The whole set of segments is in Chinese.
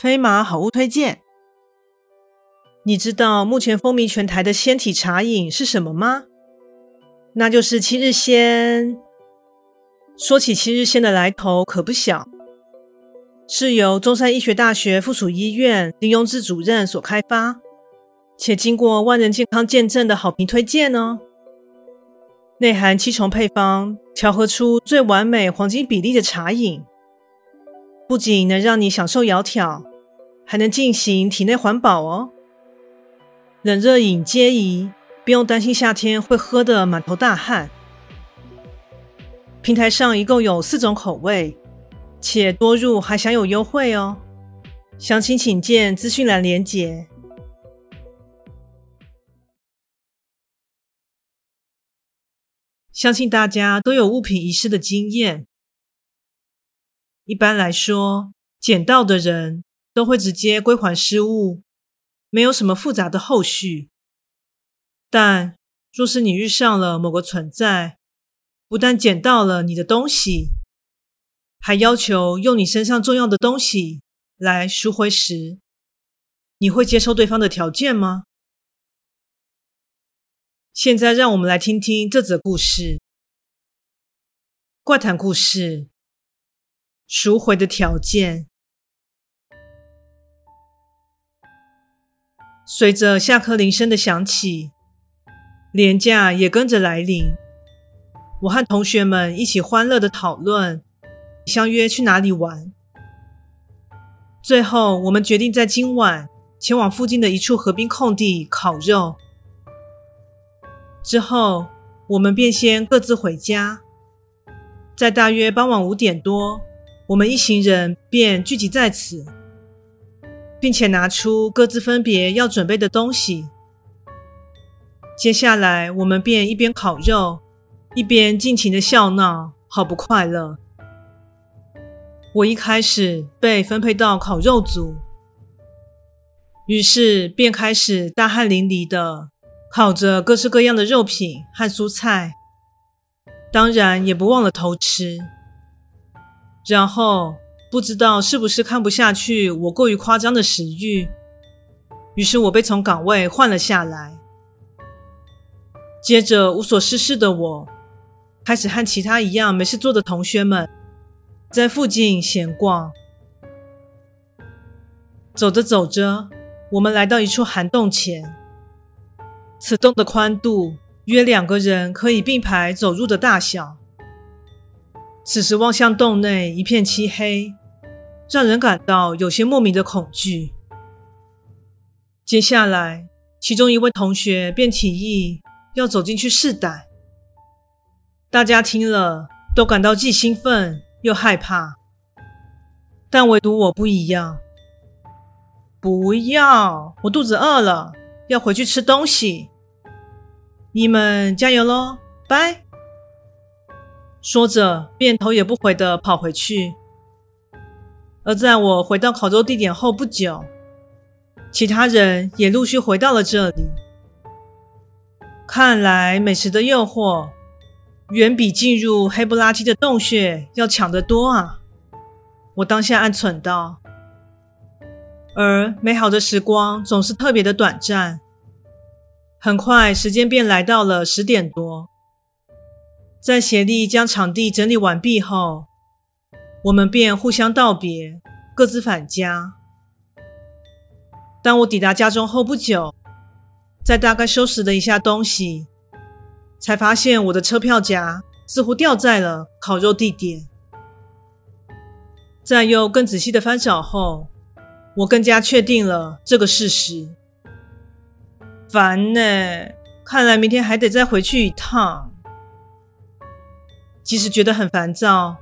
飞马好物推荐，你知道目前风靡全台的鲜体茶饮是什么吗？那就是七日鲜。说起七日鲜的来头可不小，是由中山医学大学附属医院林荣志主任所开发，且经过万人健康见证的好评推荐哦。内含七重配方，调和出最完美黄金比例的茶饮，不仅能让你享受窈窕。还能进行体内环保哦，冷热饮皆宜，不用担心夏天会喝得满头大汗。平台上一共有四种口味，且多入还享有优惠哦。详情请见资讯栏连结。相信大家都有物品遗失的经验，一般来说，捡到的人。都会直接归还失物，没有什么复杂的后续。但若是你遇上了某个存在，不但捡到了你的东西，还要求用你身上重要的东西来赎回时，你会接受对方的条件吗？现在让我们来听听这则故事。怪谈故事：赎回的条件。随着下课铃声的响起，连假也跟着来临。我和同学们一起欢乐的讨论，相约去哪里玩。最后，我们决定在今晚前往附近的一处河滨空地烤肉。之后，我们便先各自回家。在大约傍晚五点多，我们一行人便聚集在此。并且拿出各自分别要准备的东西。接下来，我们便一边烤肉，一边尽情的笑闹，好不快乐。我一开始被分配到烤肉组，于是便开始大汗淋漓的烤着各式各样的肉品和蔬菜，当然也不忘了偷吃。然后。不知道是不是看不下去我过于夸张的食欲，于是我被从岗位换了下来。接着无所事事的我，开始和其他一样没事做的同学们在附近闲逛。走着走着，我们来到一处涵洞前，此洞的宽度约两个人可以并排走入的大小。此时望向洞内一片漆黑。让人感到有些莫名的恐惧。接下来，其中一位同学便提议要走进去试胆。大家听了都感到既兴奋又害怕，但唯独我不一样。不要，我肚子饿了，要回去吃东西。你们加油喽，拜！说着，便头也不回地跑回去。而在我回到烤肉地点后不久，其他人也陆续回到了这里。看来美食的诱惑远比进入黑不拉几的洞穴要强得多啊！我当下暗忖道。而美好的时光总是特别的短暂，很快时间便来到了十点多。在协力将场地整理完毕后，我们便互相道别，各自返家。当我抵达家中后不久，再大概收拾了一下东西，才发现我的车票夹似乎掉在了烤肉地点。在又更仔细的翻找后，我更加确定了这个事实。烦呢，看来明天还得再回去一趟。即使觉得很烦躁。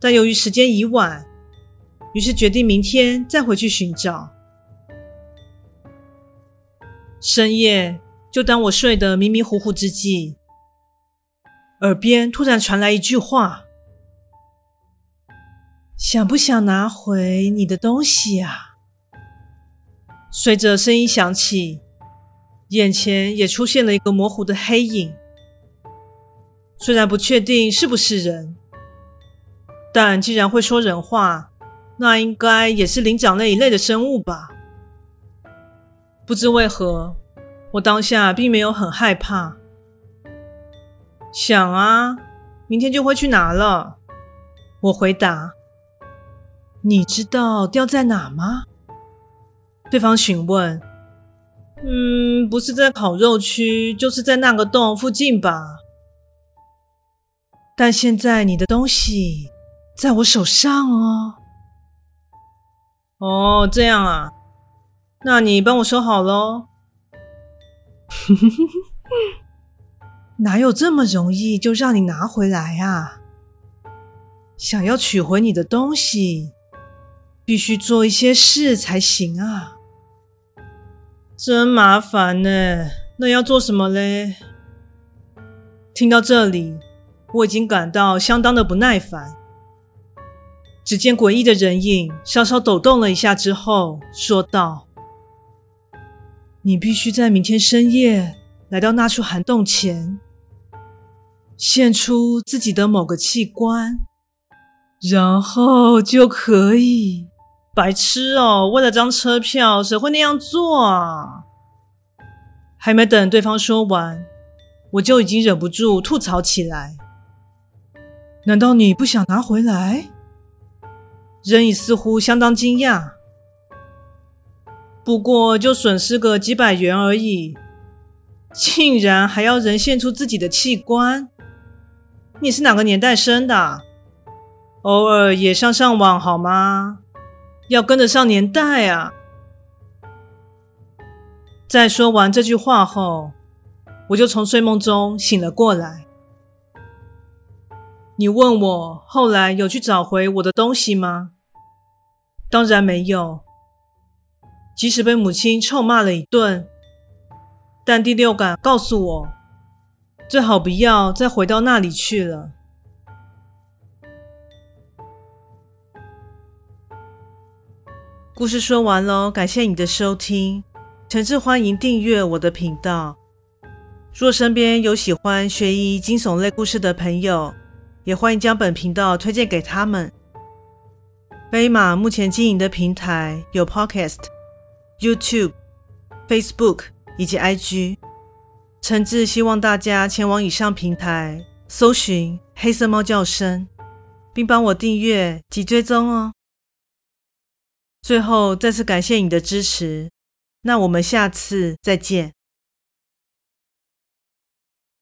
但由于时间已晚，于是决定明天再回去寻找。深夜，就当我睡得迷迷糊糊之际，耳边突然传来一句话：“想不想拿回你的东西啊？”随着声音响起，眼前也出现了一个模糊的黑影。虽然不确定是不是人，但既然会说人话，那应该也是灵长类一类的生物吧。不知为何，我当下并没有很害怕。想啊，明天就会去拿了。我回答：“你知道掉在哪吗？”对方询问：“嗯，不是在烤肉区，就是在那个洞附近吧。”但现在你的东西在我手上哦。哦，这样啊，那你帮我收好喽。哪有这么容易就让你拿回来啊？想要取回你的东西，必须做一些事才行啊。真麻烦呢，那要做什么嘞？听到这里。我已经感到相当的不耐烦。只见诡异的人影稍稍抖动了一下之后，说道：“你必须在明天深夜来到那处涵洞前，献出自己的某个器官，然后就可以。”白痴哦！为了张车票，谁会那样做啊？还没等对方说完，我就已经忍不住吐槽起来。难道你不想拿回来？人已似乎相当惊讶。不过就损失个几百元而已，竟然还要人献出自己的器官？你是哪个年代生的？偶尔也上上网好吗？要跟得上年代啊！在说完这句话后，我就从睡梦中醒了过来。你问我后来有去找回我的东西吗？当然没有。即使被母亲臭骂了一顿，但第六感告诉我，最好不要再回到那里去了。故事说完喽，感谢你的收听，诚挚欢迎订阅我的频道。若身边有喜欢悬疑惊悚类故事的朋友，也欢迎将本频道推荐给他们。飞马目前经营的平台有 Podcast、YouTube、Facebook 以及 IG，诚挚希望大家前往以上平台搜寻“黑色猫叫声”，并帮我订阅及追踪哦。最后再次感谢你的支持，那我们下次再见。